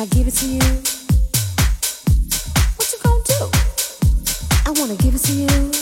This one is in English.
I give it to you, what you gonna do? I wanna give it to you.